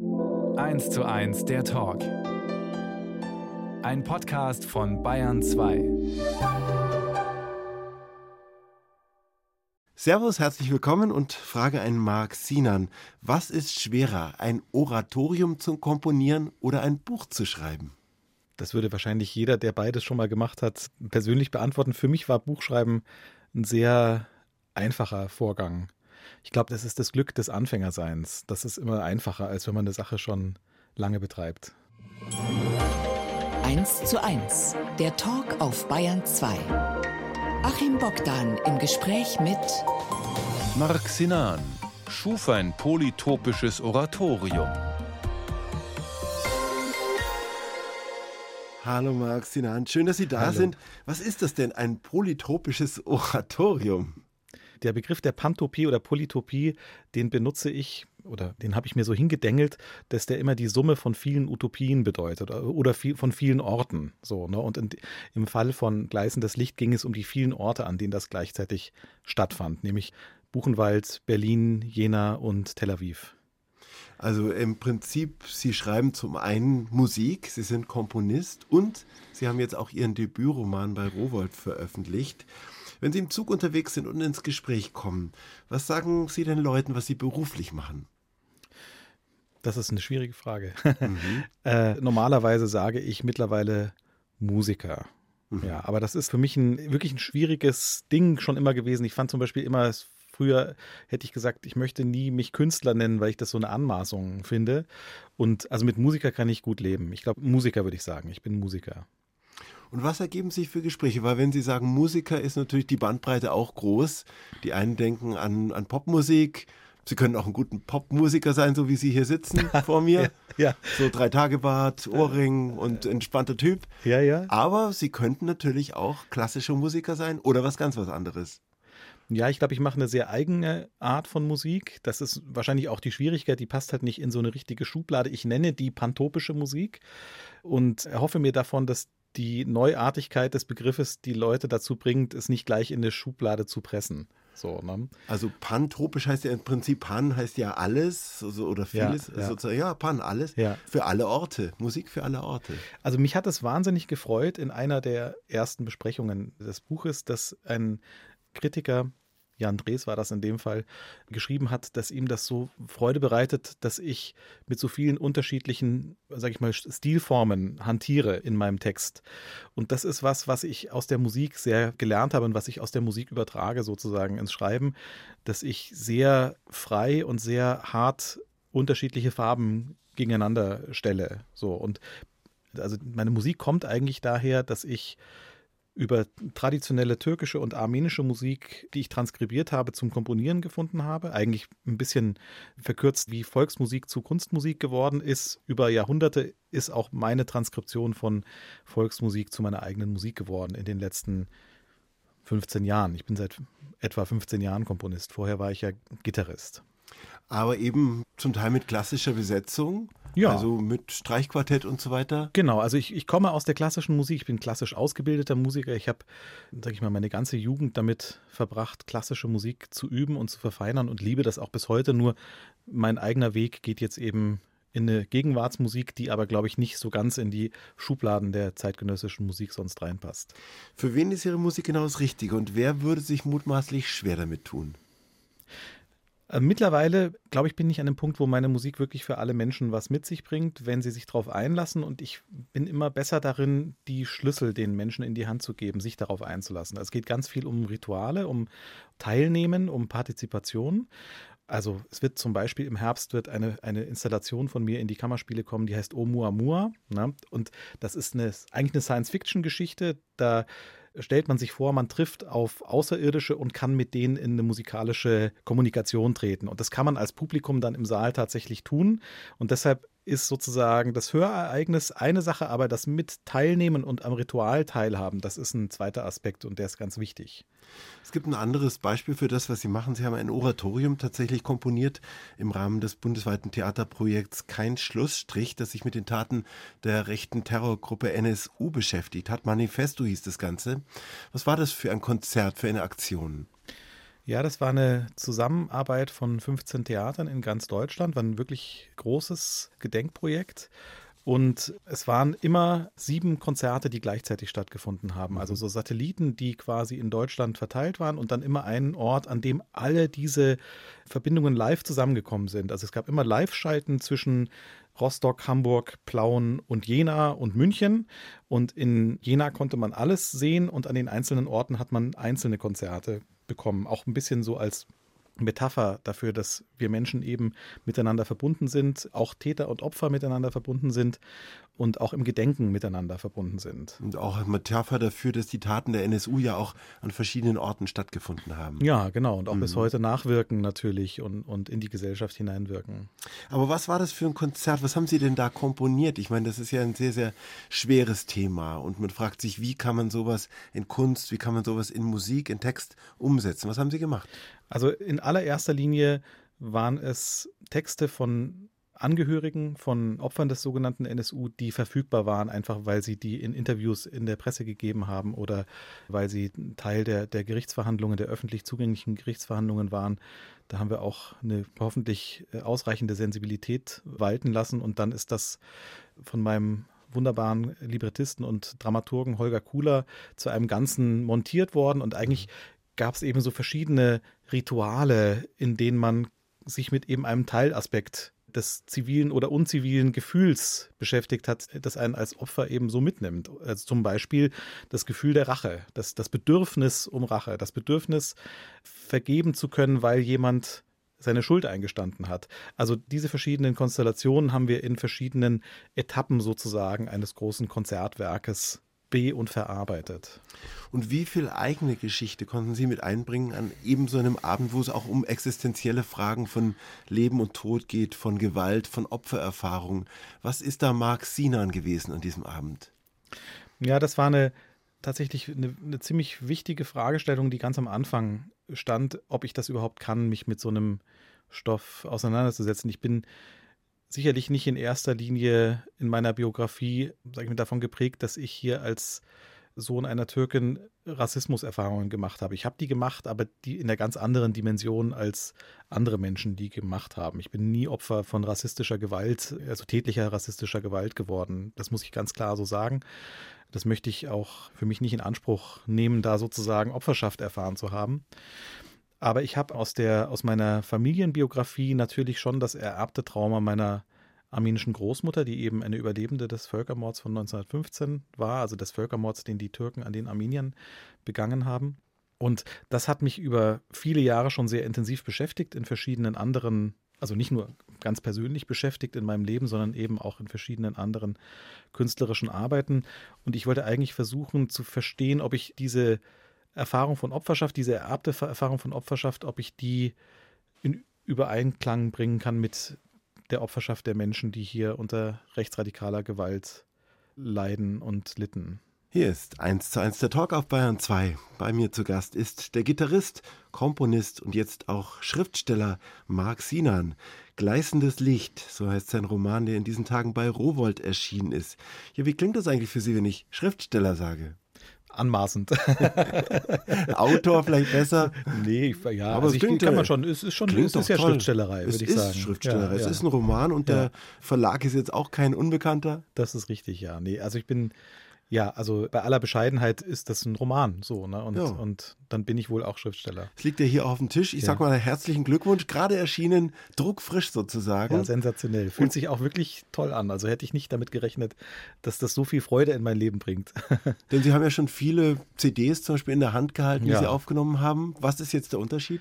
1 zu 1 der Talk. Ein Podcast von Bayern 2. Servus, herzlich willkommen und frage einen Marc Sinan. Was ist schwerer, ein Oratorium zu komponieren oder ein Buch zu schreiben? Das würde wahrscheinlich jeder, der beides schon mal gemacht hat, persönlich beantworten. Für mich war Buchschreiben ein sehr einfacher Vorgang. Ich glaube, das ist das Glück des Anfängerseins. Das ist immer einfacher, als wenn man eine Sache schon lange betreibt. 1 zu 1, der Talk auf Bayern 2. Achim Bogdan im Gespräch mit Marc Sinan schuf ein polytopisches Oratorium. Hallo Marc Sinan, schön, dass Sie da Hallo. sind. Was ist das denn, ein polytopisches Oratorium? Der Begriff der Pantopie oder Polytopie, den benutze ich oder den habe ich mir so hingedengelt, dass der immer die Summe von vielen Utopien bedeutet oder, oder viel, von vielen Orten. So, ne? Und in, im Fall von Gleißendes Licht ging es um die vielen Orte, an denen das gleichzeitig stattfand, nämlich Buchenwald, Berlin, Jena und Tel Aviv. Also im Prinzip, Sie schreiben zum einen Musik, Sie sind Komponist und Sie haben jetzt auch Ihren Debütroman bei Rowold veröffentlicht. Wenn Sie im Zug unterwegs sind und ins Gespräch kommen, was sagen Sie den Leuten, was Sie beruflich machen? Das ist eine schwierige Frage. äh, normalerweise sage ich mittlerweile Musiker. Ja, aber das ist für mich ein wirklich ein schwieriges Ding schon immer gewesen. Ich fand zum Beispiel immer, früher hätte ich gesagt, ich möchte nie mich Künstler nennen, weil ich das so eine Anmaßung finde. Und also mit Musiker kann ich gut leben. Ich glaube, Musiker würde ich sagen. Ich bin Musiker. Und was ergeben sich für Gespräche? Weil wenn Sie sagen Musiker, ist natürlich die Bandbreite auch groß. Die einen denken an, an Popmusik. Sie können auch ein guter Popmusiker sein, so wie Sie hier sitzen vor mir. Ja, So drei Tage Bart, Ohrring und entspannter Typ. ja, ja. Aber Sie könnten natürlich auch klassischer Musiker sein oder was ganz was anderes. Ja, ich glaube, ich mache eine sehr eigene Art von Musik. Das ist wahrscheinlich auch die Schwierigkeit, die passt halt nicht in so eine richtige Schublade. Ich nenne die pantopische Musik und erhoffe mir davon, dass die Neuartigkeit des Begriffes die Leute dazu bringt, es nicht gleich in eine Schublade zu pressen. So, ne? Also pantropisch heißt ja im Prinzip Pan heißt ja alles also, oder Ja, vieles. ja. Sozusagen, ja, Pan, alles. Ja. Für alle Orte. Musik für alle Orte. Also mich hat es wahnsinnig gefreut in einer der ersten Besprechungen des Buches, dass ein Kritiker, Jan Drees war das in dem Fall, geschrieben hat, dass ihm das so Freude bereitet, dass ich mit so vielen unterschiedlichen, sag ich mal, Stilformen hantiere in meinem Text. Und das ist was, was ich aus der Musik sehr gelernt habe und was ich aus der Musik übertrage sozusagen ins Schreiben, dass ich sehr frei und sehr hart unterschiedliche Farben gegeneinander stelle. So und also meine Musik kommt eigentlich daher, dass ich über traditionelle türkische und armenische Musik, die ich transkribiert habe, zum Komponieren gefunden habe. Eigentlich ein bisschen verkürzt, wie Volksmusik zu Kunstmusik geworden ist. Über Jahrhunderte ist auch meine Transkription von Volksmusik zu meiner eigenen Musik geworden in den letzten 15 Jahren. Ich bin seit etwa 15 Jahren Komponist. Vorher war ich ja Gitarrist. Aber eben zum Teil mit klassischer Besetzung. Ja. Also mit Streichquartett und so weiter. Genau, also ich, ich komme aus der klassischen Musik, ich bin klassisch ausgebildeter Musiker. Ich habe, sag ich mal, meine ganze Jugend damit verbracht, klassische Musik zu üben und zu verfeinern und liebe das auch bis heute. Nur mein eigener Weg geht jetzt eben in eine Gegenwartsmusik, die aber, glaube ich, nicht so ganz in die Schubladen der zeitgenössischen Musik sonst reinpasst. Für wen ist Ihre Musik genau das Richtige und wer würde sich mutmaßlich schwer damit tun? Äh, Mittlerweile, glaube ich, bin ich an dem Punkt, wo meine Musik wirklich für alle Menschen was mit sich bringt, wenn sie sich darauf einlassen. Und ich bin immer besser darin, die Schlüssel den Menschen in die Hand zu geben, sich darauf einzulassen. Also Es geht ganz viel um Rituale, um Teilnehmen, um Partizipation. Also es wird zum Beispiel im Herbst wird eine, eine Installation von mir in die Kammerspiele kommen, die heißt Oumuamua. Ne? Und das ist eine, eigentlich eine Science-Fiction-Geschichte. Da stellt man sich vor, man trifft auf Außerirdische und kann mit denen in eine musikalische Kommunikation treten. Und das kann man als Publikum dann im Saal tatsächlich tun. Und deshalb ist sozusagen das Hörereignis eine Sache, aber das mit Teilnehmen und am Ritual teilhaben, das ist ein zweiter Aspekt und der ist ganz wichtig. Es gibt ein anderes Beispiel für das, was Sie machen. Sie haben ein Oratorium tatsächlich komponiert im Rahmen des bundesweiten Theaterprojekts Kein Schlussstrich, das sich mit den Taten der rechten Terrorgruppe NSU beschäftigt hat. Manifesto hieß das Ganze. Was war das für ein Konzert, für eine Aktion? Ja, das war eine Zusammenarbeit von 15 Theatern in ganz Deutschland, war ein wirklich großes Gedenkprojekt. Und es waren immer sieben Konzerte, die gleichzeitig stattgefunden haben. Also so Satelliten, die quasi in Deutschland verteilt waren und dann immer einen Ort, an dem alle diese Verbindungen live zusammengekommen sind. Also es gab immer Live-Schalten zwischen Rostock, Hamburg, Plauen und Jena und München. Und in Jena konnte man alles sehen und an den einzelnen Orten hat man einzelne Konzerte bekommen. Auch ein bisschen so als Metapher dafür, dass wir Menschen eben miteinander verbunden sind, auch Täter und Opfer miteinander verbunden sind und auch im Gedenken miteinander verbunden sind. Und auch eine Metapher dafür, dass die Taten der NSU ja auch an verschiedenen Orten stattgefunden haben. Ja, genau. Und auch mhm. bis heute nachwirken natürlich und, und in die Gesellschaft hineinwirken. Aber was war das für ein Konzert? Was haben Sie denn da komponiert? Ich meine, das ist ja ein sehr, sehr schweres Thema. Und man fragt sich, wie kann man sowas in Kunst, wie kann man sowas in Musik, in Text umsetzen? Was haben Sie gemacht? Also in allererster Linie waren es Texte von Angehörigen von Opfern des sogenannten NSU, die verfügbar waren, einfach weil sie die in Interviews in der Presse gegeben haben oder weil sie Teil der, der Gerichtsverhandlungen, der öffentlich zugänglichen Gerichtsverhandlungen waren. Da haben wir auch eine hoffentlich äh, ausreichende Sensibilität walten lassen und dann ist das von meinem wunderbaren Librettisten und Dramaturgen Holger Kuhler zu einem Ganzen montiert worden und eigentlich gab es eben so verschiedene Rituale, in denen man sich mit eben einem Teilaspekt des zivilen oder unzivilen Gefühls beschäftigt hat, das einen als Opfer eben so mitnimmt. Also zum Beispiel das Gefühl der Rache, das, das Bedürfnis um Rache, das Bedürfnis vergeben zu können, weil jemand seine Schuld eingestanden hat. Also diese verschiedenen Konstellationen haben wir in verschiedenen Etappen sozusagen eines großen Konzertwerkes be- und verarbeitet. Und wie viel eigene Geschichte konnten Sie mit einbringen an eben so einem Abend, wo es auch um existenzielle Fragen von Leben und Tod geht, von Gewalt, von Opfererfahrung? Was ist da Mark Sinan gewesen an diesem Abend? Ja, das war eine tatsächlich eine, eine ziemlich wichtige Fragestellung, die ganz am Anfang stand, ob ich das überhaupt kann, mich mit so einem Stoff auseinanderzusetzen. Ich bin sicherlich nicht in erster Linie in meiner Biografie, sage ich mal, davon geprägt, dass ich hier als Sohn einer Türkin Rassismuserfahrungen gemacht habe. Ich habe die gemacht, aber die in einer ganz anderen Dimension als andere Menschen die gemacht haben. Ich bin nie Opfer von rassistischer Gewalt, also tätlicher rassistischer Gewalt geworden. Das muss ich ganz klar so sagen. Das möchte ich auch für mich nicht in Anspruch nehmen, da sozusagen Opferschaft erfahren zu haben. Aber ich habe aus aus meiner Familienbiografie natürlich schon das ererbte Trauma meiner armenischen Großmutter, die eben eine Überlebende des Völkermords von 1915 war, also des Völkermords, den die Türken an den Armeniern begangen haben. Und das hat mich über viele Jahre schon sehr intensiv beschäftigt in verschiedenen anderen, also nicht nur ganz persönlich beschäftigt in meinem Leben, sondern eben auch in verschiedenen anderen künstlerischen Arbeiten. Und ich wollte eigentlich versuchen zu verstehen, ob ich diese Erfahrung von Opferschaft, diese ererbte Erfahrung von Opferschaft, ob ich die in Übereinklang bringen kann mit der Opferschaft der Menschen, die hier unter rechtsradikaler Gewalt leiden und litten. Hier ist 1 zu 1 der Talk auf Bayern 2. Bei mir zu Gast ist der Gitarrist, Komponist und jetzt auch Schriftsteller Marc Sinan. Gleißendes Licht, so heißt sein Roman, der in diesen Tagen bei Rowold erschienen ist. Ja, wie klingt das eigentlich für Sie, wenn ich Schriftsteller sage? Anmaßend. Autor vielleicht besser. Nee, ja, aber also es klingt, kann man schon, es ist schon, es ist ja toll. Schriftstellerei, würde ich sagen. Es ist Schriftstellerei, ja, es ist ein Roman und ja. der Verlag ist jetzt auch kein Unbekannter. Das ist richtig, ja. Nee, also ich bin ja, also bei aller Bescheidenheit ist das ein Roman so, ne? Und, ja. und dann bin ich wohl auch Schriftsteller. Es liegt ja hier auf dem Tisch. Ich ja. sag mal herzlichen Glückwunsch, gerade erschienen, druckfrisch sozusagen. Ja, sensationell. Fühlt und sich auch wirklich toll an. Also hätte ich nicht damit gerechnet, dass das so viel Freude in mein Leben bringt. Denn Sie haben ja schon viele CDs zum Beispiel in der Hand gehalten, die ja. Sie aufgenommen haben. Was ist jetzt der Unterschied?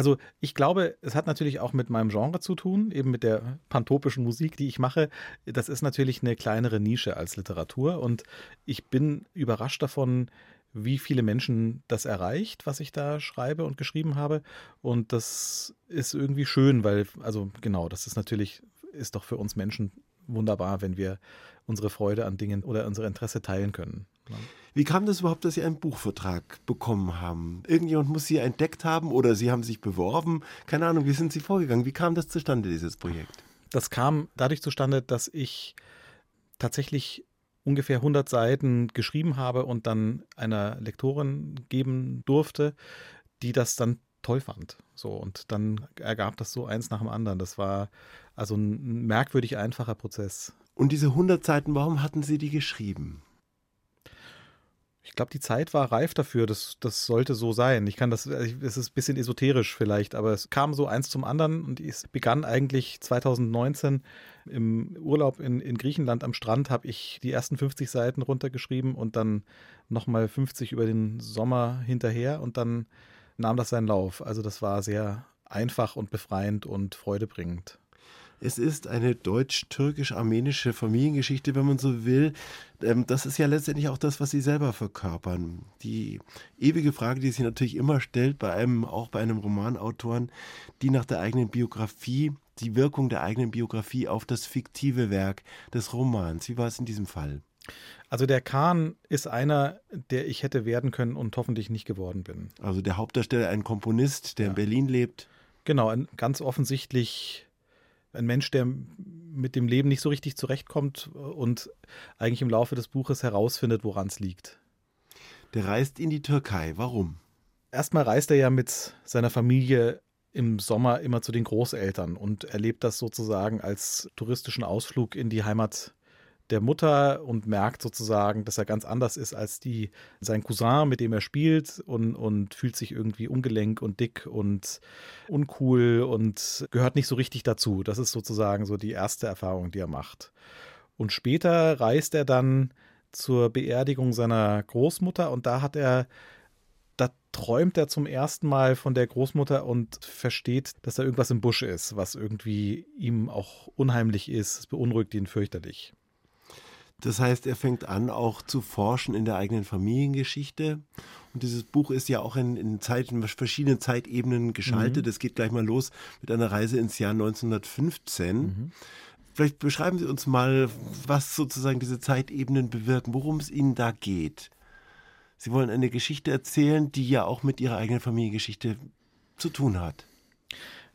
Also ich glaube, es hat natürlich auch mit meinem Genre zu tun, eben mit der pantopischen Musik, die ich mache. Das ist natürlich eine kleinere Nische als Literatur und ich bin überrascht davon, wie viele Menschen das erreicht, was ich da schreibe und geschrieben habe. Und das ist irgendwie schön, weil, also genau, das ist natürlich, ist doch für uns Menschen wunderbar, wenn wir unsere Freude an Dingen oder unsere Interesse teilen können. Wie kam das überhaupt, dass Sie einen Buchvertrag bekommen haben? Irgendjemand muss Sie entdeckt haben oder Sie haben sich beworben? Keine Ahnung, wie sind Sie vorgegangen? Wie kam das zustande, dieses Projekt? Das kam dadurch zustande, dass ich tatsächlich ungefähr 100 Seiten geschrieben habe und dann einer Lektorin geben durfte, die das dann toll fand. So, und dann ergab das so eins nach dem anderen. Das war also ein merkwürdig einfacher Prozess. Und diese 100 Seiten, warum hatten Sie die geschrieben? Ich glaube, die Zeit war reif dafür. Das, das sollte so sein. Ich kann das, es ist ein bisschen esoterisch vielleicht, aber es kam so eins zum anderen und es begann eigentlich 2019 im Urlaub in, in Griechenland am Strand, habe ich die ersten 50 Seiten runtergeschrieben und dann nochmal 50 über den Sommer hinterher und dann nahm das seinen Lauf. Also das war sehr einfach und befreiend und freudebringend. Es ist eine deutsch-türkisch-armenische Familiengeschichte, wenn man so will. Ähm, das ist ja letztendlich auch das, was Sie selber verkörpern. Die ewige Frage, die sich natürlich immer stellt, bei einem, auch bei einem Romanautoren, die nach der eigenen Biografie, die Wirkung der eigenen Biografie auf das fiktive Werk des Romans. Wie war es in diesem Fall? Also der Kahn ist einer, der ich hätte werden können und hoffentlich nicht geworden bin. Also der Hauptdarsteller, ein Komponist, der ja. in Berlin lebt. Genau, ein ganz offensichtlich ein Mensch, der mit dem Leben nicht so richtig zurechtkommt und eigentlich im Laufe des Buches herausfindet, woran es liegt. Der reist in die Türkei. Warum? Erstmal reist er ja mit seiner Familie im Sommer immer zu den Großeltern und erlebt das sozusagen als touristischen Ausflug in die Heimat der Mutter und merkt sozusagen, dass er ganz anders ist als die, sein Cousin, mit dem er spielt und, und fühlt sich irgendwie ungelenk und dick und uncool und gehört nicht so richtig dazu. Das ist sozusagen so die erste Erfahrung, die er macht. Und später reist er dann zur Beerdigung seiner Großmutter und da hat er da träumt er zum ersten Mal von der Großmutter und versteht, dass da irgendwas im Busch ist, was irgendwie ihm auch unheimlich ist. Es beunruhigt ihn fürchterlich. Das heißt, er fängt an, auch zu forschen in der eigenen Familiengeschichte. Und dieses Buch ist ja auch in, in, Zeit, in verschiedenen Zeitebenen geschaltet. Es mhm. geht gleich mal los mit einer Reise ins Jahr 1915. Mhm. Vielleicht beschreiben Sie uns mal, was sozusagen diese Zeitebenen bewirken, worum es Ihnen da geht. Sie wollen eine Geschichte erzählen, die ja auch mit Ihrer eigenen Familiengeschichte zu tun hat.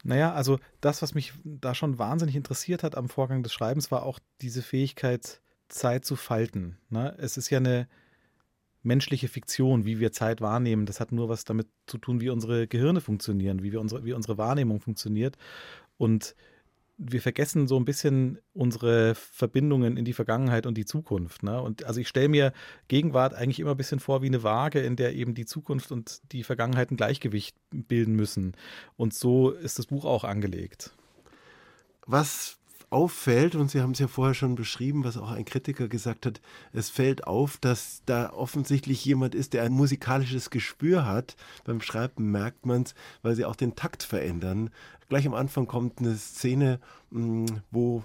Naja, also das, was mich da schon wahnsinnig interessiert hat am Vorgang des Schreibens, war auch diese Fähigkeit, Zeit zu falten. Ne? Es ist ja eine menschliche Fiktion, wie wir Zeit wahrnehmen. Das hat nur was damit zu tun, wie unsere Gehirne funktionieren, wie, wir unsere, wie unsere Wahrnehmung funktioniert. Und wir vergessen so ein bisschen unsere Verbindungen in die Vergangenheit und die Zukunft. Ne? Und also ich stelle mir Gegenwart eigentlich immer ein bisschen vor wie eine Waage, in der eben die Zukunft und die Vergangenheit ein Gleichgewicht bilden müssen. Und so ist das Buch auch angelegt. Was auffällt, und Sie haben es ja vorher schon beschrieben, was auch ein Kritiker gesagt hat, es fällt auf, dass da offensichtlich jemand ist, der ein musikalisches Gespür hat. Beim Schreiben merkt man es, weil sie auch den Takt verändern. Gleich am Anfang kommt eine Szene, mm, wo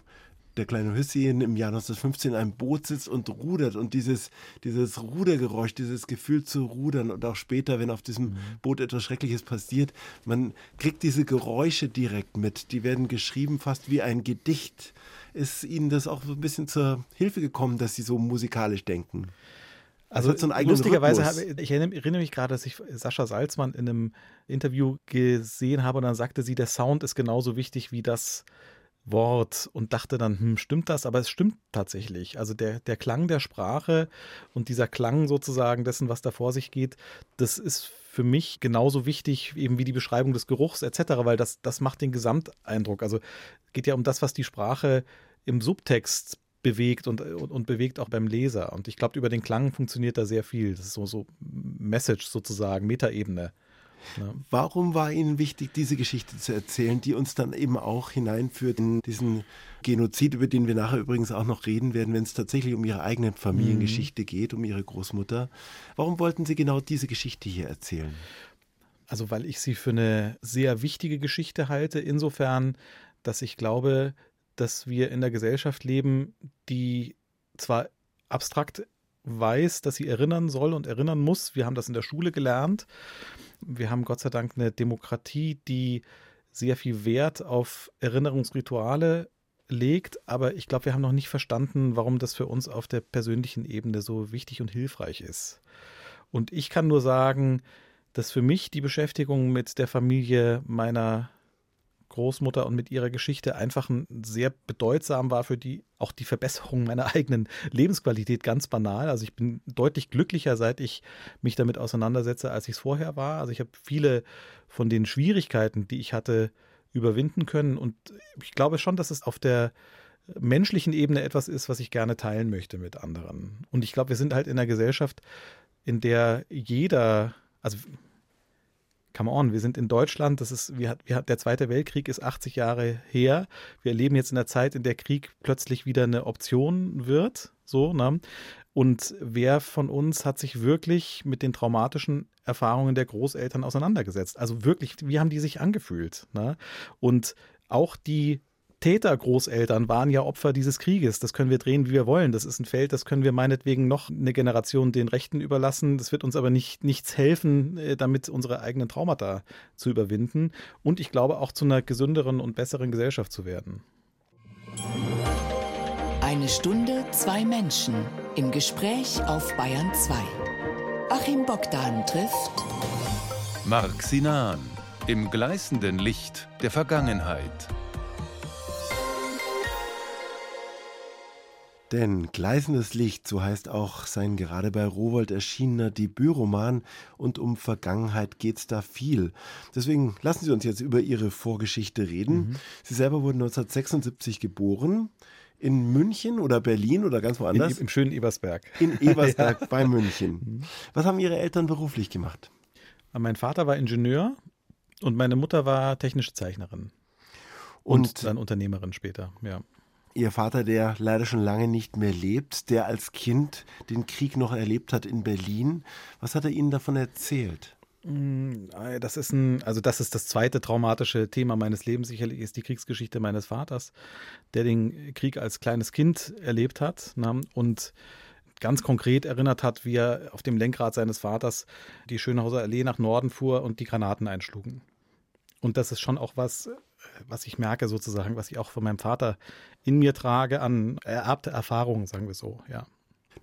der kleine Hüsschen im Jahr 1915 in einem Boot sitzt und rudert und dieses, dieses Rudergeräusch, dieses Gefühl zu rudern und auch später, wenn auf diesem mhm. Boot etwas Schreckliches passiert, man kriegt diese Geräusche direkt mit. Die werden geschrieben fast wie ein Gedicht. Ist Ihnen das auch so ein bisschen zur Hilfe gekommen, dass Sie so musikalisch denken? Also so lustigerweise, habe, ich erinnere mich gerade, dass ich Sascha Salzmann in einem Interview gesehen habe und dann sagte sie, der Sound ist genauso wichtig wie das, Wort und dachte dann, hm, stimmt das? Aber es stimmt tatsächlich. Also der, der Klang der Sprache und dieser Klang sozusagen dessen, was da vor sich geht, das ist für mich genauso wichtig eben wie die Beschreibung des Geruchs etc., weil das, das macht den Gesamteindruck. Also geht ja um das, was die Sprache im Subtext bewegt und, und, und bewegt auch beim Leser. Und ich glaube, über den Klang funktioniert da sehr viel. Das ist so, so Message sozusagen, Metaebene. Ja. Warum war Ihnen wichtig, diese Geschichte zu erzählen, die uns dann eben auch hineinführt in diesen Genozid, über den wir nachher übrigens auch noch reden werden, wenn es tatsächlich um Ihre eigene Familiengeschichte mhm. geht, um Ihre Großmutter? Warum wollten Sie genau diese Geschichte hier erzählen? Also, weil ich sie für eine sehr wichtige Geschichte halte, insofern, dass ich glaube, dass wir in der Gesellschaft leben, die zwar abstrakt weiß, dass sie erinnern soll und erinnern muss. Wir haben das in der Schule gelernt. Wir haben Gott sei Dank eine Demokratie, die sehr viel Wert auf Erinnerungsrituale legt, aber ich glaube, wir haben noch nicht verstanden, warum das für uns auf der persönlichen Ebene so wichtig und hilfreich ist. Und ich kann nur sagen, dass für mich die Beschäftigung mit der Familie meiner Großmutter und mit ihrer Geschichte einfach ein, sehr bedeutsam war für die, auch die Verbesserung meiner eigenen Lebensqualität ganz banal. Also ich bin deutlich glücklicher, seit ich mich damit auseinandersetze, als ich es vorher war. Also ich habe viele von den Schwierigkeiten, die ich hatte, überwinden können. Und ich glaube schon, dass es auf der menschlichen Ebene etwas ist, was ich gerne teilen möchte mit anderen. Und ich glaube, wir sind halt in einer Gesellschaft, in der jeder, also come on, wir sind in Deutschland, das ist, wir, wir, der Zweite Weltkrieg ist 80 Jahre her. Wir leben jetzt in einer Zeit, in der Krieg plötzlich wieder eine Option wird. So, ne? Und wer von uns hat sich wirklich mit den traumatischen Erfahrungen der Großeltern auseinandergesetzt? Also wirklich, wie haben die sich angefühlt? Ne? Und auch die Tätergroßeltern waren ja Opfer dieses Krieges. Das können wir drehen, wie wir wollen. Das ist ein Feld, das können wir meinetwegen noch eine Generation den Rechten überlassen. Das wird uns aber nicht, nichts helfen, äh, damit unsere eigenen Traumata zu überwinden. Und ich glaube auch zu einer gesünderen und besseren Gesellschaft zu werden. Eine Stunde, zwei Menschen im Gespräch auf Bayern 2. Achim Bogdan trifft Marc Sinan im gleißenden Licht der Vergangenheit. Denn Gleißendes Licht, so heißt auch sein gerade bei Rowold erschienener Debütroman und um Vergangenheit geht's da viel. Deswegen lassen Sie uns jetzt über Ihre Vorgeschichte reden. Mhm. Sie selber wurden 1976 geboren. In München oder Berlin oder ganz woanders? In, Im schönen Ebersberg. In Ebersberg ja. bei München. Mhm. Was haben Ihre Eltern beruflich gemacht? Mein Vater war Ingenieur und meine Mutter war technische Zeichnerin. Und, und dann Unternehmerin später, ja. Ihr Vater, der leider schon lange nicht mehr lebt, der als Kind den Krieg noch erlebt hat in Berlin. Was hat er Ihnen davon erzählt? Mm, das ist ein, also das ist das zweite traumatische Thema meines Lebens. Sicherlich ist die Kriegsgeschichte meines Vaters, der den Krieg als kleines Kind erlebt hat ne, und ganz konkret erinnert hat, wie er auf dem Lenkrad seines Vaters die Schönhauser Allee nach Norden fuhr und die Granaten einschlugen. Und das ist schon auch was, was ich merke sozusagen, was ich auch von meinem Vater in mir trage an ererbte Erfahrungen, sagen wir so, ja.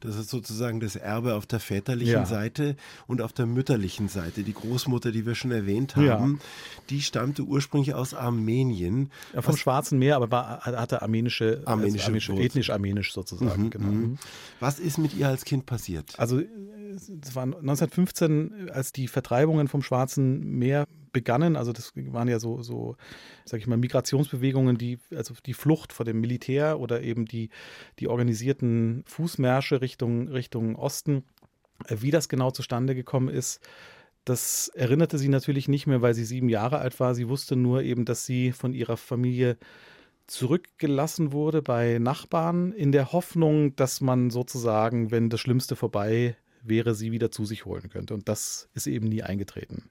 Das ist sozusagen das Erbe auf der väterlichen ja. Seite und auf der mütterlichen Seite. Die Großmutter, die wir schon erwähnt haben, ja. die stammte ursprünglich aus Armenien. Ja, vom Schwarzen Meer, aber war, hatte armenische, armenische, also armenisch, ethnisch armenisch sozusagen. Mhm, genau. Mhm. Was ist mit ihr als Kind passiert? Also es war 1915, als die Vertreibungen vom Schwarzen Meer begannen. Also das waren ja so, so, sag ich mal, Migrationsbewegungen, die, also die Flucht vor dem Militär oder eben die, die organisierten Fußmärsche Richtung, Richtung Osten. Äh, wie das genau zustande gekommen ist, das erinnerte sie natürlich nicht mehr, weil sie sieben Jahre alt war. Sie wusste nur eben, dass sie von ihrer Familie zurückgelassen wurde bei Nachbarn in der Hoffnung, dass man sozusagen, wenn das Schlimmste vorbei wäre, sie wieder zu sich holen könnte. Und das ist eben nie eingetreten.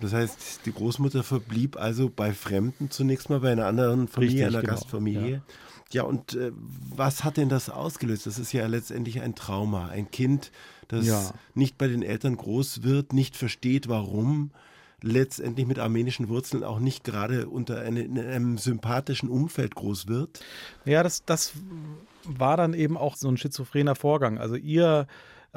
Das heißt, die Großmutter verblieb also bei Fremden zunächst mal bei einer anderen Familie, Richtig, einer genau. Gastfamilie. Ja. Ja, und äh, was hat denn das ausgelöst? Das ist ja letztendlich ein Trauma. Ein Kind, das ja. nicht bei den Eltern groß wird, nicht versteht, warum, letztendlich mit armenischen Wurzeln auch nicht gerade unter eine, in einem sympathischen Umfeld groß wird. Ja, das, das war dann eben auch so ein schizophrener Vorgang. Also ihr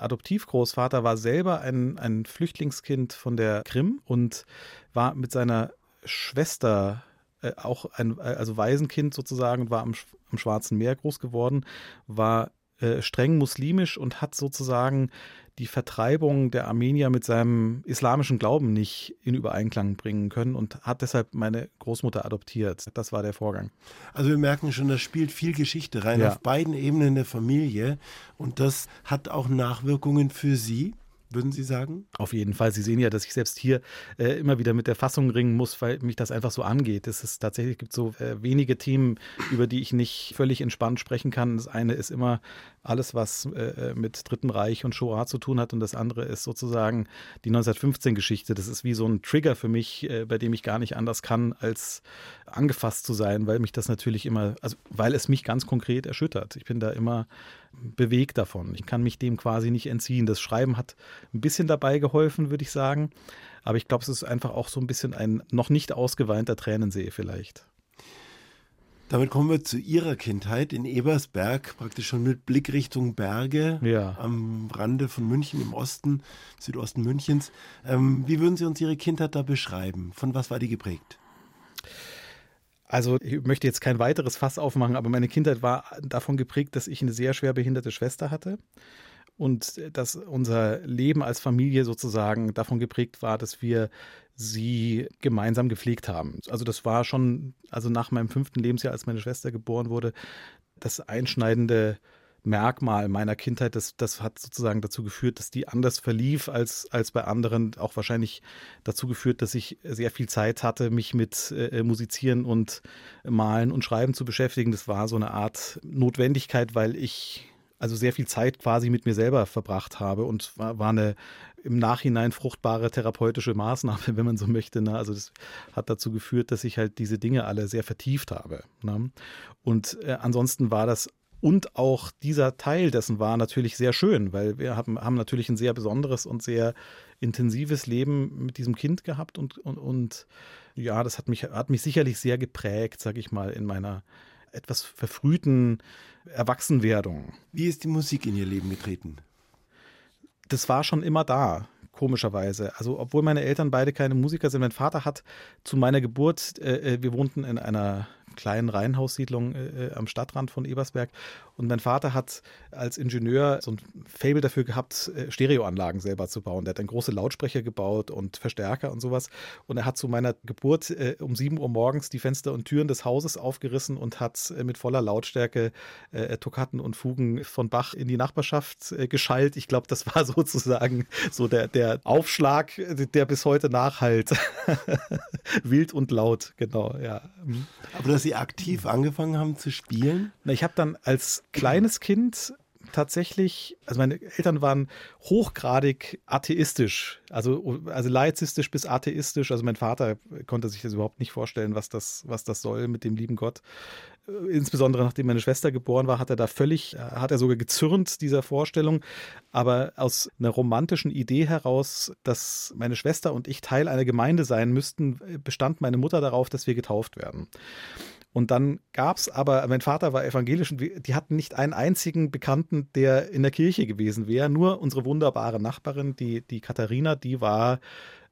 Adoptivgroßvater war selber ein, ein Flüchtlingskind von der Krim und war mit seiner Schwester äh, auch ein also Waisenkind sozusagen war am, am Schwarzen Meer groß geworden, war äh, streng muslimisch und hat sozusagen die Vertreibung der Armenier mit seinem islamischen Glauben nicht in Übereinklang bringen können und hat deshalb meine Großmutter adoptiert. Das war der Vorgang. Also wir merken schon, da spielt viel Geschichte rein ja. auf beiden Ebenen der Familie und das hat auch Nachwirkungen für Sie würden Sie sagen? Auf jeden Fall. Sie sehen ja, dass ich selbst hier äh, immer wieder mit der Fassung ringen muss, weil mich das einfach so angeht. Es ist tatsächlich gibt so äh, wenige Themen, über die ich nicht völlig entspannt sprechen kann. Das eine ist immer alles, was äh, äh mit Dritten Reich und Shoah zu tun hat, und das andere ist sozusagen die 1915-Geschichte. Das ist wie so ein Trigger für mich, äh, bei dem ich gar nicht anders kann, als angefasst zu sein, weil mich das natürlich immer, also weil es mich ganz konkret erschüttert. Ich bin da immer bewegt davon. Ich kann mich dem quasi nicht entziehen. Das Schreiben hat ein bisschen dabei geholfen, würde ich sagen. Aber ich glaube, es ist einfach auch so ein bisschen ein noch nicht ausgeweinter Tränensee vielleicht. Damit kommen wir zu Ihrer Kindheit in Ebersberg, praktisch schon mit Blick Richtung Berge ja. am Rande von München im Osten, Südosten Münchens. Ähm, wie würden Sie uns Ihre Kindheit da beschreiben? Von was war die geprägt? Also ich möchte jetzt kein weiteres Fass aufmachen, aber meine Kindheit war davon geprägt, dass ich eine sehr schwer behinderte Schwester hatte und dass unser Leben als Familie sozusagen davon geprägt war, dass wir sie gemeinsam gepflegt haben. Also das war schon, also nach meinem fünften Lebensjahr, als meine Schwester geboren wurde, das einschneidende Merkmal meiner Kindheit, das, das hat sozusagen dazu geführt, dass die anders verlief als, als bei anderen. Auch wahrscheinlich dazu geführt, dass ich sehr viel Zeit hatte, mich mit äh, Musizieren und Malen und Schreiben zu beschäftigen. Das war so eine Art Notwendigkeit, weil ich also sehr viel Zeit quasi mit mir selber verbracht habe und war, war eine im Nachhinein fruchtbare therapeutische Maßnahme, wenn man so möchte. Ne? Also das hat dazu geführt, dass ich halt diese Dinge alle sehr vertieft habe. Ne? Und äh, ansonsten war das und auch dieser Teil dessen war natürlich sehr schön, weil wir haben, haben natürlich ein sehr besonderes und sehr intensives Leben mit diesem Kind gehabt und, und, und ja, das hat mich, hat mich sicherlich sehr geprägt, sage ich mal, in meiner etwas verfrühten Erwachsenwerdung. Wie ist die Musik in Ihr Leben getreten? Das war schon immer da komischerweise. Also obwohl meine Eltern beide keine Musiker sind, mein Vater hat zu meiner Geburt, äh, äh wir wohnten in einer kleinen Reihenhaussiedlung äh, äh, am Stadtrand von Ebersberg. Und mein Vater hat als Ingenieur so ein Fable dafür gehabt, äh, Stereoanlagen selber zu bauen. Der hat dann große Lautsprecher gebaut und Verstärker und sowas. Und er hat zu meiner Geburt äh, um 7 Uhr morgens die Fenster und Türen des Hauses aufgerissen und hat äh, mit voller Lautstärke äh, Tokaten und Fugen von Bach in die Nachbarschaft geschallt. Ich glaube, das war sozusagen so der, der Aufschlag, der bis heute nachhalt. Wild und laut, genau, ja. Mhm. Aber das dass Sie aktiv angefangen haben zu spielen? Na, ich habe dann als kleines Kind tatsächlich, also meine Eltern waren hochgradig atheistisch, also, also laizistisch bis atheistisch. Also mein Vater konnte sich das überhaupt nicht vorstellen, was das, was das soll mit dem lieben Gott. Insbesondere nachdem meine Schwester geboren war, hat er da völlig, hat er sogar gezürnt dieser Vorstellung. Aber aus einer romantischen Idee heraus, dass meine Schwester und ich Teil einer Gemeinde sein müssten, bestand meine Mutter darauf, dass wir getauft werden. Und dann gab es aber, mein Vater war evangelisch und die hatten nicht einen einzigen Bekannten, der in der Kirche gewesen wäre. Nur unsere wunderbare Nachbarin, die, die Katharina, die war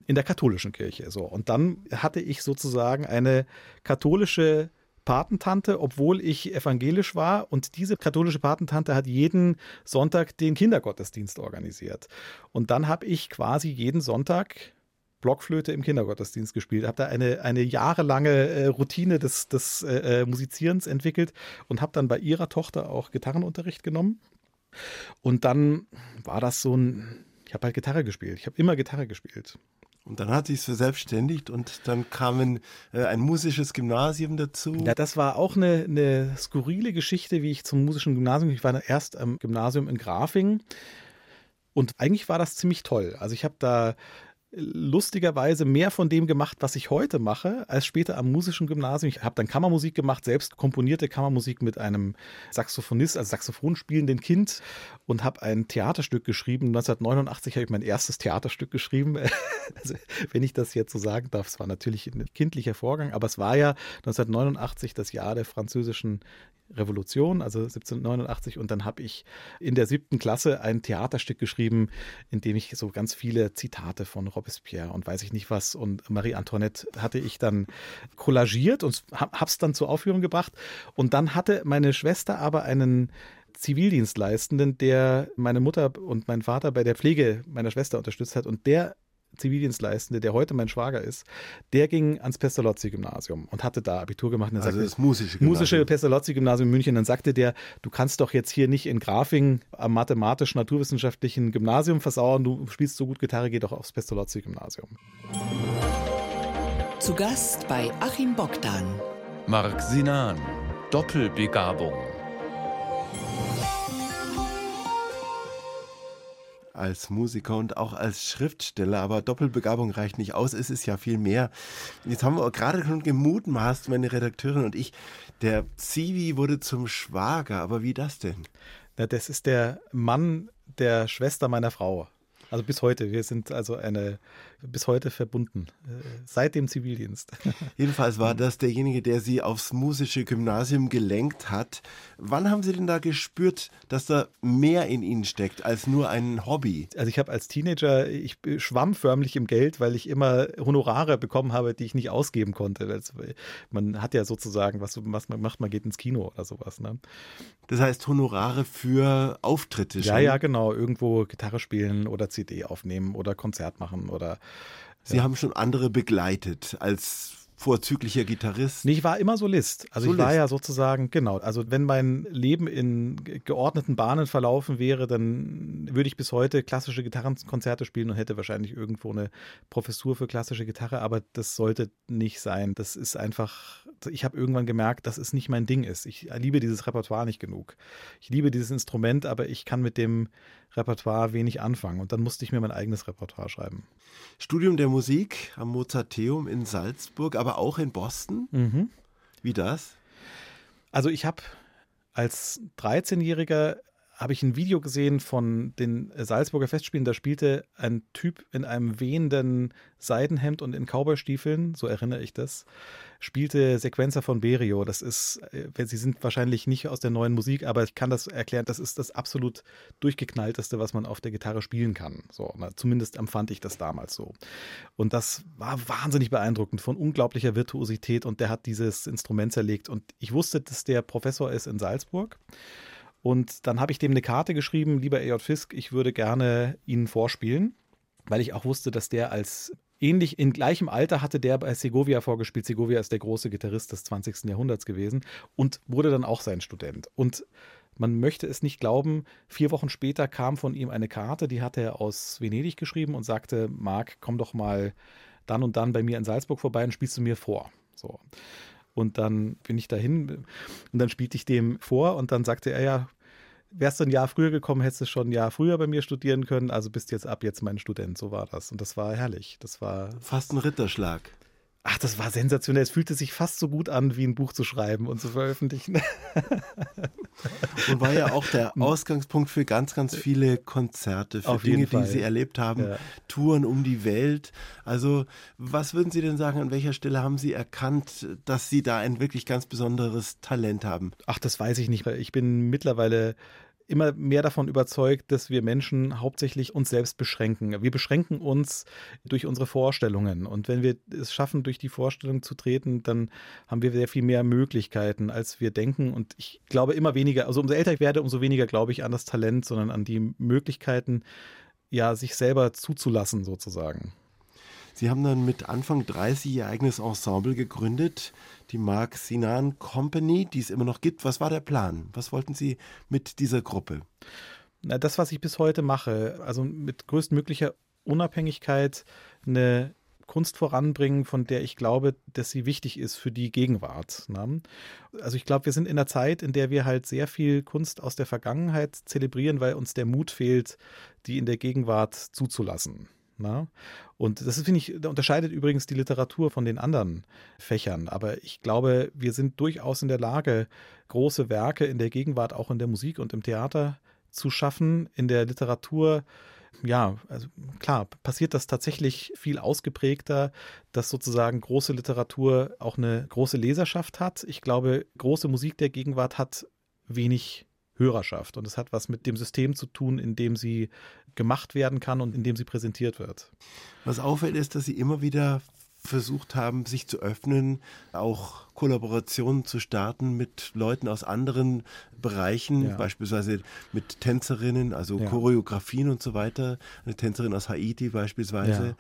in der katholischen Kirche. So. Und dann hatte ich sozusagen eine katholische Patentante, obwohl ich evangelisch war. Und diese katholische Patentante hat jeden Sonntag den Kindergottesdienst organisiert. Und dann habe ich quasi jeden Sonntag Blockflöte im Kindergottesdienst gespielt, habe da eine, eine jahrelange äh, Routine des, des äh, äh, Musizierens entwickelt und habe dann bei ihrer Tochter auch Gitarrenunterricht genommen. Und dann war das so ein, ich habe halt Gitarre gespielt. Ich habe immer Gitarre gespielt. Und dann hat sich verselbstständigt und dann kam ein, äh, ein, musisches Gymnasium dazu. Ja, das war auch eine, eine skurrile Geschichte, wie ich zum musischen Gymnasium, ich war erst am Gymnasium in Grafing und eigentlich war das ziemlich toll. Also ich habe da lustigerweise mehr von dem gemacht, was ich heute mache, als später am musischen Gymnasium. Ich habe dann Kammermusik gemacht, selbst komponierte Kammermusik mit einem Saxophonist, also Saxophon spielenden Kind und habe ein Theaterstück geschrieben. 1989 habe ich mein erstes Theaterstück geschrieben. also, wenn ich das jetzt so sagen darf, es war natürlich ein kindlicher Vorgang, aber es war ja 1989 das Jahr der französischen Revolution, also 1789. Und dann habe ich in der siebten Klasse ein Theaterstück geschrieben, in dem ich so ganz viele Zitate von Robespierre und weiß ich nicht was und Marie Antoinette hatte ich dann kollagiert und habe es dann zur Aufführung gebracht. Und dann hatte meine Schwester aber einen Zivildienstleistenden, der meine Mutter und meinen Vater bei der Pflege meiner Schwester unterstützt hat. Und der Zivildienstleistende, der heute mein Schwager ist, der ging ans Pestalozzi-Gymnasium und hatte da Abitur gemacht. also sagte, das musische Gymnasium. Musische Pestalozzi-Gymnasium in München. Dann sagte der, du kannst doch jetzt hier nicht in Grafing am mathematisch-naturwissenschaftlichen Gymnasium versauern, du spielst so gut Gitarre, geh doch aufs Pestalozzi-Gymnasium. Zu Gast bei Achim Bogdan. Marc Sinan, Doppelbegabung. Als Musiker und auch als Schriftsteller, aber Doppelbegabung reicht nicht aus, es ist ja viel mehr. Jetzt haben wir gerade schon gemutmaßt, meine Redakteurin und ich, der Zivi wurde zum Schwager, aber wie das denn? Na, das ist der Mann der Schwester meiner Frau. Also bis heute. Wir sind also eine bis heute verbunden, äh, seit dem Zivildienst. Jedenfalls war das derjenige, der Sie aufs musische Gymnasium gelenkt hat. Wann haben Sie denn da gespürt, dass da mehr in Ihnen steckt als nur ein Hobby? Also ich habe als Teenager, ich schwamm förmlich im Geld, weil ich immer Honorare bekommen habe, die ich nicht ausgeben konnte. Das, man hat ja sozusagen, was, was man macht, man geht ins Kino oder sowas. Ne? Das heißt Honorare für Auftritte schon? Ja, ja, genau. Irgendwo Gitarre spielen oder CD aufnehmen oder Konzert machen oder Sie ja. haben schon andere begleitet als vorzüglicher Gitarrist. Nee, ich war immer Solist. Also Solist. ich war ja sozusagen, genau, also wenn mein Leben in geordneten Bahnen verlaufen wäre, dann würde ich bis heute klassische Gitarrenkonzerte spielen und hätte wahrscheinlich irgendwo eine Professur für klassische Gitarre, aber das sollte nicht sein. Das ist einfach, ich habe irgendwann gemerkt, dass es nicht mein Ding ist. Ich liebe dieses Repertoire nicht genug. Ich liebe dieses Instrument, aber ich kann mit dem Repertoire wenig anfangen. Und dann musste ich mir mein eigenes Repertoire schreiben. Studium der Musik am Mozarteum in Salzburg, aber auch in Boston. Mhm. Wie das? Also ich habe als 13-Jähriger habe ich ein Video gesehen von den Salzburger Festspielen. Da spielte ein Typ in einem wehenden Seidenhemd und in Cowboystiefeln, so erinnere ich das, spielte Sequenzer von Berio. Das ist, äh, sie sind wahrscheinlich nicht aus der neuen Musik, aber ich kann das erklären, das ist das absolut durchgeknallteste, was man auf der Gitarre spielen kann. So, na, zumindest empfand ich das damals so. Und das war wahnsinnig beeindruckend von unglaublicher Virtuosität und der hat dieses Instrument zerlegt. Und ich wusste, dass der Professor ist in Salzburg. Und dann habe ich dem eine Karte geschrieben, lieber E.J. Fisk, ich würde gerne Ihnen vorspielen, weil ich auch wusste, dass der als ähnlich in gleichem Alter hatte der bei Segovia vorgespielt. Segovia ist der große Gitarrist des 20. Jahrhunderts gewesen und wurde dann auch sein Student. Und man möchte es nicht glauben, vier Wochen später kam von ihm eine Karte, die hat er aus Venedig geschrieben und sagte, Marc, komm doch mal dann und dann bei mir in Salzburg vorbei und spielst du mir vor. So. Und dann bin ich dahin und dann spielte ich dem vor und dann sagte er ja, wärst du ein Jahr früher gekommen, hättest du schon ein Jahr früher bei mir studieren können, also bist jetzt ab jetzt mein Student. So war das. Und das war herrlich. Das war. Fast ein Ritterschlag. Ach, das war sensationell. Es fühlte sich fast so gut an, wie ein Buch zu schreiben und zu veröffentlichen. und war ja auch der hm. Ausgangspunkt für ganz, ganz viele Konzerte, für Auf Dinge, die Sie erlebt haben, ja. Touren um die Welt. Also, was würden Sie denn sagen, an welcher Stelle haben Sie erkannt, dass Sie da ein wirklich ganz besonderes Talent haben? Ach, das weiß ich nicht. Ich bin mittlerweile immer mehr davon überzeugt, dass wir Menschen hauptsächlich uns selbst beschränken. Wir beschränken uns durch unsere Vorstellungen. Und wenn wir es schaffen, durch die Vorstellung zu treten, dann haben wir sehr viel mehr Möglichkeiten, als wir denken. Und ich glaube immer weniger, also umso älter ich werde, umso weniger glaube ich an das Talent, sondern an die Möglichkeiten, ja, sich selber zuzulassen, sozusagen. Sie haben dann mit Anfang 30 Ihr eigenes Ensemble gegründet, die Mark Sinan Company, die es immer noch gibt. Was war der Plan? Was wollten Sie mit dieser Gruppe? Na, das, was ich bis heute mache, also mit größtmöglicher Unabhängigkeit eine Kunst voranbringen, von der ich glaube, dass sie wichtig ist für die Gegenwart. Ne? Also ich glaube, wir sind in einer Zeit, in der wir halt sehr viel Kunst aus der Vergangenheit zelebrieren, weil uns der Mut fehlt, die in der Gegenwart zuzulassen. Na? Und das finde ich, da unterscheidet übrigens die Literatur von den anderen Fächern. Aber ich glaube, wir sind durchaus in der Lage, große Werke in der Gegenwart, auch in der Musik und im Theater zu schaffen. In der Literatur, ja, also klar, passiert das tatsächlich viel ausgeprägter, dass sozusagen große Literatur auch eine große Leserschaft hat. Ich glaube, große Musik der Gegenwart hat wenig Hörerschaft. Und es hat was mit dem System zu tun, in dem sie gemacht werden kann und in dem sie präsentiert wird. Was auffällt, ist, dass sie immer wieder versucht haben, sich zu öffnen, auch Kollaborationen zu starten mit Leuten aus anderen Bereichen, ja. beispielsweise mit Tänzerinnen, also ja. Choreografien und so weiter, eine Tänzerin aus Haiti beispielsweise. Ja.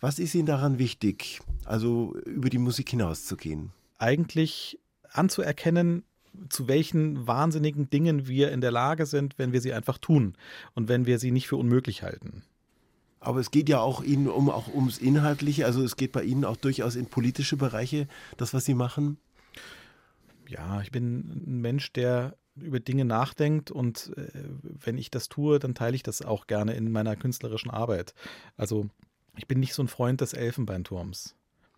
Was ist Ihnen daran wichtig, also über die Musik hinauszugehen? Eigentlich anzuerkennen, zu welchen wahnsinnigen Dingen wir in der Lage sind, wenn wir sie einfach tun und wenn wir sie nicht für unmöglich halten. Aber es geht ja auch Ihnen um auch ums Inhaltliche, also es geht bei Ihnen auch durchaus in politische Bereiche, das, was Sie machen. Ja, ich bin ein Mensch, der über Dinge nachdenkt und äh, wenn ich das tue, dann teile ich das auch gerne in meiner künstlerischen Arbeit. Also ich bin nicht so ein Freund des Elfenbeinturms.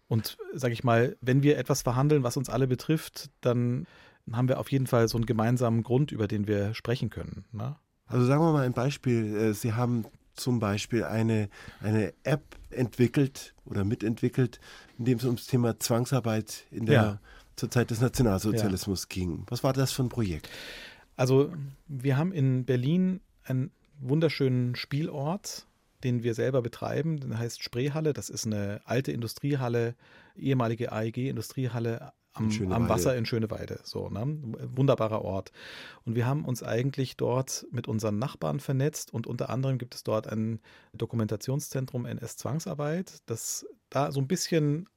Und sage ich mal, wenn wir etwas verhandeln, was uns alle betrifft, dann haben wir auf jeden Fall so einen gemeinsamen Grund, über den wir sprechen können. Ne? Also sagen wir mal ein Beispiel. Äh, Sie haben zum Beispiel eine, eine App entwickelt oder mitentwickelt, in dem es ums Thema Zwangsarbeit in der ja. zur Zeit des Nationalsozialismus ja. ging. Was war das für ein Projekt? Also wir haben in Berlin einen wunderschönen Spielort, den wir selber betreiben. Der heißt Spreehalle. Das ist eine alte Industriehalle, ehemalige AEG-Industriehalle am, am Wasser in Schöneweide. So, ne? Wunderbarer Ort. Und wir haben uns eigentlich dort mit unseren Nachbarn vernetzt und unter anderem gibt es dort ein Dokumentationszentrum NS-Zwangsarbeit, das da so ein bisschen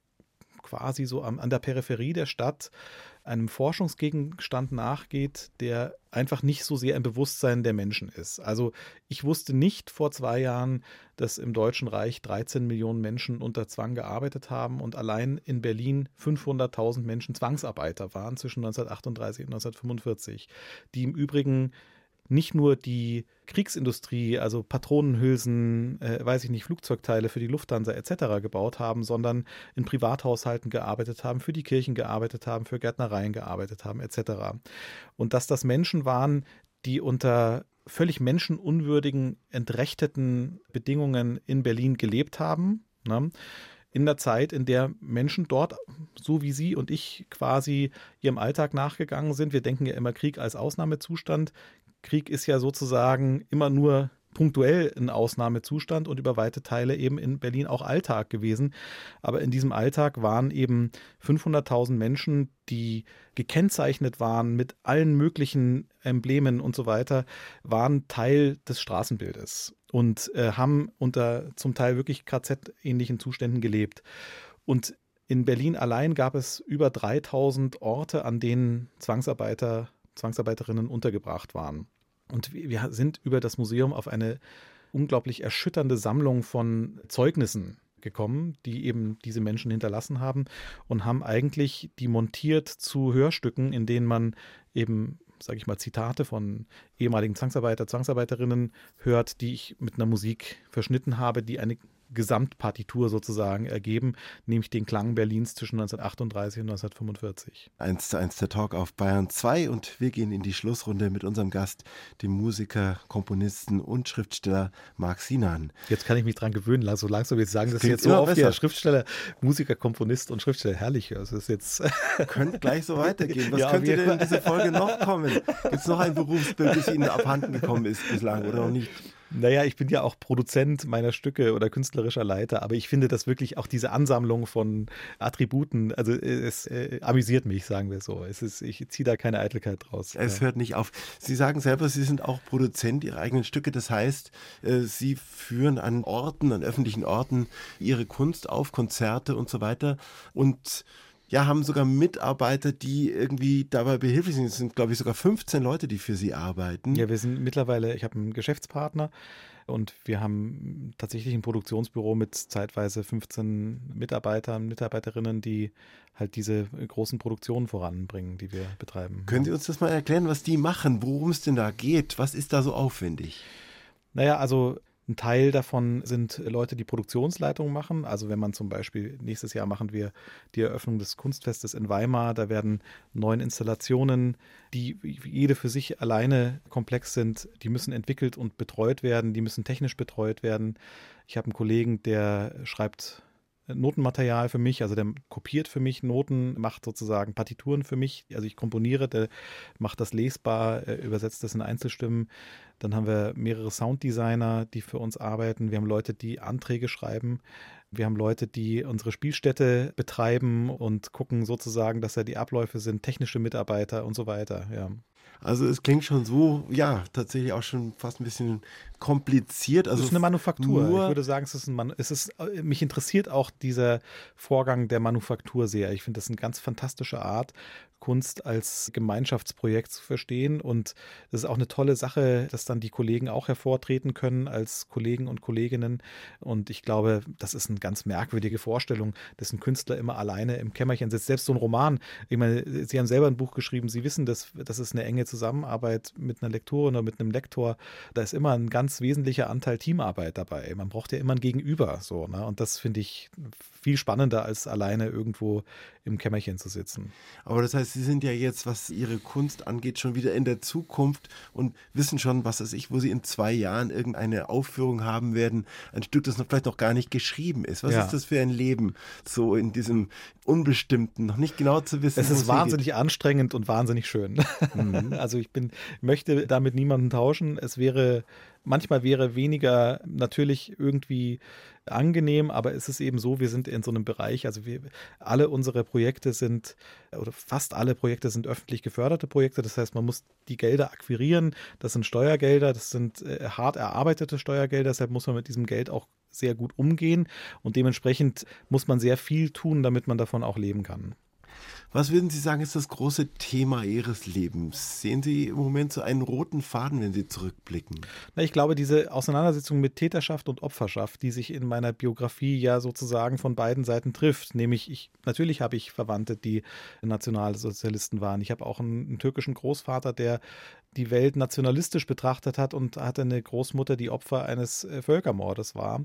quasi so an, an der Peripherie der Stadt einem Forschungsgegenstand nachgeht, der einfach nicht so sehr im Bewusstsein der Menschen ist. Also ich wusste nicht vor zwei Jahren, dass im Deutschen Reich 13 Millionen Menschen unter Zwang gearbeitet haben und allein in Berlin 500.000 Menschen Zwangsarbeiter waren zwischen 1938 und 1945, die im Übrigen nicht nur die Kriegsindustrie, also Patronenhülsen, äh, weiß ich nicht, Flugzeugteile für die Lufthansa etc. gebaut haben, sondern in Privathaushalten gearbeitet haben, für die Kirchen gearbeitet haben, für Gärtnereien gearbeitet haben etc. Und dass das Menschen waren, die unter völlig menschenunwürdigen, entrechteten Bedingungen in Berlin gelebt haben. Ne? in der Zeit, in der Menschen dort, so wie Sie und ich, quasi ihrem Alltag nachgegangen sind. Wir denken ja immer Krieg als Ausnahmezustand. Krieg ist ja sozusagen immer nur punktuell ein Ausnahmezustand und über weite Teile eben in Berlin auch Alltag gewesen. Aber in diesem Alltag waren eben 500.000 Menschen, die gekennzeichnet waren mit allen möglichen Emblemen und so weiter, waren Teil des Straßenbildes und äh, haben unter zum Teil wirklich KZ-ähnlichen Zuständen gelebt. Und in Berlin allein gab es über 3000 Orte, an denen Zwangsarbeiter, Zwangsarbeiterinnen untergebracht waren. Und wir sind über das Museum auf eine unglaublich erschütternde Sammlung von Zeugnissen gekommen, die eben diese Menschen hinterlassen haben und haben eigentlich die montiert zu Hörstücken, in denen man eben, sage ich mal, Zitate von ehemaligen Zwangsarbeiter, Zwangsarbeiterinnen hört, die ich mit einer Musik verschnitten habe, die eine Gesamtpartitur sozusagen ergeben, nämlich den Klang Berlins zwischen 1938 und 1945. Eins zu eins der Talk auf Bayern 2 und wir gehen in die Schlussrunde mit unserem Gast, dem Musiker, Komponisten und Schriftsteller Marc Sinan. Jetzt kann ich mich dran gewöhnen, so langsam jetzt sagen, das ist jetzt so oft ja Schriftsteller, Musiker, Komponist und Schriftsteller. Herrlich, das ist jetzt. Könnte gleich so weitergehen. Was ja, könnte denn in dieser Folge noch kommen? Gibt es noch ein Berufsbild, das Ihnen abhanden gekommen ist bislang oder noch nicht? Naja, ich bin ja auch Produzent meiner Stücke oder künstlerischer Leiter, aber ich finde das wirklich auch diese Ansammlung von Attributen, also es äh, amüsiert mich, sagen wir so. Es ist, ich ziehe da keine Eitelkeit draus. Es ja. hört nicht auf. Sie sagen selber, Sie sind auch Produzent Ihrer eigenen Stücke. Das heißt, äh, Sie führen an Orten, an öffentlichen Orten Ihre Kunst auf, Konzerte und so weiter. Und ja, haben sogar Mitarbeiter, die irgendwie dabei behilflich sind. Es sind, glaube ich, sogar 15 Leute, die für sie arbeiten. Ja, wir sind mittlerweile, ich habe einen Geschäftspartner und wir haben tatsächlich ein Produktionsbüro mit zeitweise 15 Mitarbeitern, Mitarbeiterinnen, die halt diese großen Produktionen voranbringen, die wir betreiben. Können Sie uns das mal erklären, was die machen, worum es denn da geht? Was ist da so aufwendig? Naja, also ein Teil davon sind Leute, die Produktionsleitungen machen. Also wenn man zum Beispiel nächstes Jahr machen wir die Eröffnung des Kunstfestes in Weimar, da werden neun Installationen, die jede für sich alleine komplex sind, die müssen entwickelt und betreut werden, die müssen technisch betreut werden. Ich habe einen Kollegen, der schreibt Notenmaterial für mich, also der kopiert für mich Noten, macht sozusagen Partituren für mich, also ich komponiere, der macht das lesbar, übersetzt das in Einzelstimmen. Dann haben wir mehrere Sounddesigner, die für uns arbeiten. Wir haben Leute, die Anträge schreiben. Wir haben Leute, die unsere Spielstätte betreiben und gucken sozusagen, dass da die Abläufe sind, technische Mitarbeiter und so weiter. Ja. Also es klingt schon so, ja, tatsächlich auch schon fast ein bisschen kompliziert. Also es ist eine Manufaktur. ich würde sagen, es ist ein Man es ist, äh, mich interessiert auch dieser Vorgang der Manufaktur sehr. Ich finde das eine ganz fantastische Art, Kunst als Gemeinschaftsprojekt zu verstehen. Und es ist auch eine tolle Sache, dass dann die Kollegen auch hervortreten können als Kollegen und Kolleginnen. Und ich glaube, das ist eine ganz merkwürdige Vorstellung, dass ein Künstler immer alleine im Kämmerchen sitzt. Selbst so ein Roman, ich meine, Sie haben selber ein Buch geschrieben, Sie wissen, dass, dass es eine enge Zusammenarbeit mit einer Lektorin oder mit einem Lektor, da ist immer ein ganz wesentlicher Anteil Teamarbeit dabei. Man braucht ja immer ein Gegenüber. So, ne? Und das finde ich viel spannender, als alleine irgendwo im Kämmerchen zu sitzen. Aber das heißt, Sie sind ja jetzt, was Ihre Kunst angeht, schon wieder in der Zukunft und wissen schon, was weiß ich, wo Sie in zwei Jahren irgendeine Aufführung haben werden. Ein Stück, das noch vielleicht noch gar nicht geschrieben ist. Was Ja. ist das für ein Leben? So in diesem Unbestimmten, noch nicht genau zu wissen. Es ist wahnsinnig anstrengend und wahnsinnig schön. Also ich bin, möchte damit niemanden tauschen. Es wäre, manchmal wäre weniger natürlich irgendwie angenehm, aber es ist eben so, wir sind in so einem Bereich, also wir, alle unsere Projekte sind, oder fast alle Projekte sind öffentlich geförderte Projekte. Das heißt, man muss die Gelder akquirieren. Das sind Steuergelder, das sind äh, hart erarbeitete Steuergelder. Deshalb muss man mit diesem Geld auch sehr gut umgehen und dementsprechend muss man sehr viel tun, damit man davon auch leben kann. Was würden Sie sagen, ist das große Thema Ihres Lebens? Sehen Sie im Moment so einen roten Faden, wenn Sie zurückblicken? Na, ich glaube, diese Auseinandersetzung mit Täterschaft und Opferschaft, die sich in meiner Biografie ja sozusagen von beiden Seiten trifft, nämlich ich, natürlich habe ich Verwandte, die Nationalsozialisten waren. Ich habe auch einen, einen türkischen Großvater, der die Welt nationalistisch betrachtet hat und hatte eine Großmutter, die Opfer eines äh, Völkermordes war.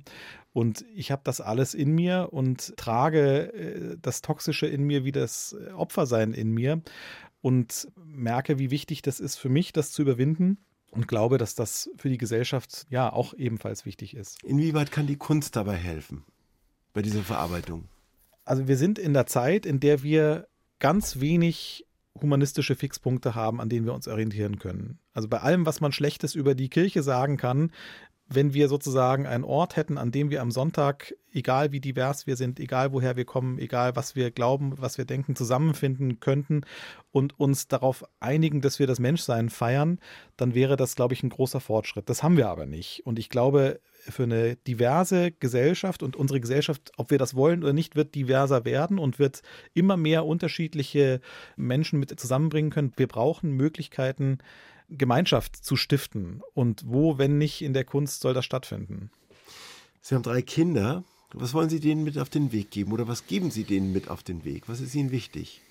Und ich habe das alles in mir und trage äh, das Toxische in mir wie das äh, Opfersein in mir und merke, wie wichtig das ist für mich, das zu überwinden und glaube, dass das für die Gesellschaft ja auch ebenfalls wichtig ist. Inwieweit kann die Kunst dabei helfen? Bei dieser Verarbeitung? Also wir sind in der Zeit, in der wir ganz wenig humanistische Fixpunkte haben, an denen wir uns orientieren können. Also bei allem, was man Schlechtes über die Kirche sagen kann, wenn wir sozusagen einen Ort hätten, an dem wir am Sonntag, egal wie divers wir sind, egal woher wir kommen, egal was wir glauben, was wir denken, zusammenfinden könnten und uns darauf einigen, dass wir das Menschsein feiern, dann wäre das, glaube ich, ein großer Fortschritt. Das haben wir aber nicht. Und ich glaube, für eine diverse Gesellschaft und unsere Gesellschaft, ob wir das wollen oder nicht, wird diverser werden und wird immer mehr unterschiedliche Menschen mit zusammenbringen können. Wir brauchen Möglichkeiten, Gemeinschaft zu stiften. Und wo, wenn nicht in der Kunst, soll das stattfinden? Sie haben drei Kinder. Was wollen Sie denen mit auf den Weg geben oder was geben Sie denen mit auf den Weg? Was ist Ihnen wichtig?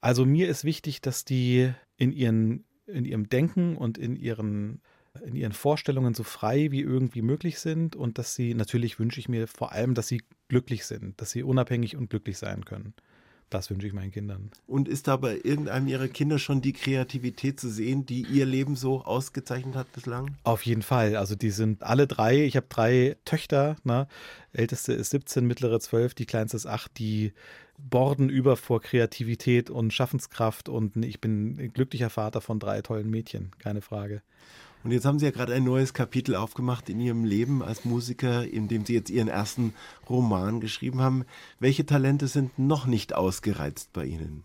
Also mir ist wichtig, dass die in, ihren, in ihrem Denken und in ihren, in ihren Vorstellungen so frei wie irgendwie möglich sind und dass sie, natürlich wünsche ich mir vor allem, dass sie glücklich sind, dass sie unabhängig und glücklich sein können. Das wünsche ich meinen Kindern. Und ist da bei irgendeinem Ihrer Kinder schon die Kreativität zu sehen, die Ihr Leben so ausgezeichnet hat bislang? Auf jeden Fall. Also die sind alle drei. Ich habe drei Töchter. Ne? Älteste ist 17, mittlere 12, die kleinste ist 8. Die borden über vor Kreativität und Schaffenskraft. Und ich bin ein glücklicher Vater von drei tollen Mädchen. Keine Frage. Und jetzt haben Sie ja gerade ein neues Kapitel aufgemacht in Ihrem Leben als Musiker, in dem Sie jetzt Ihren ersten Roman geschrieben haben. Welche Talente sind noch nicht ausgereizt bei Ihnen?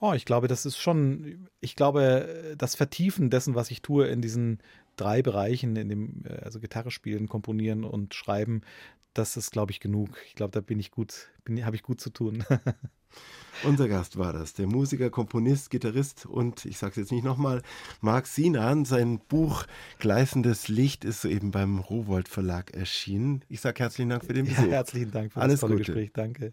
Oh, ich glaube, das ist schon, ich glaube, das Vertiefen dessen, was ich tue in diesen drei Bereichen, in dem, äh, also Gitarre spielen, komponieren und schreiben, das ist, glaube ich, genug. Ich glaube, da bin ich gut, habe ich gut zu tun. Unser Gast war das, der Musiker, Komponist, Gitarrist und ich sage es jetzt nicht nochmal, Marc Sinan. Sein Buch Gleißendes Licht ist soeben beim Rowold Verlag erschienen. Ich sage herzlichen Dank für den Ja, Besuch. herzlichen Dank für Alles das tolle Gute. Gespräch. Danke.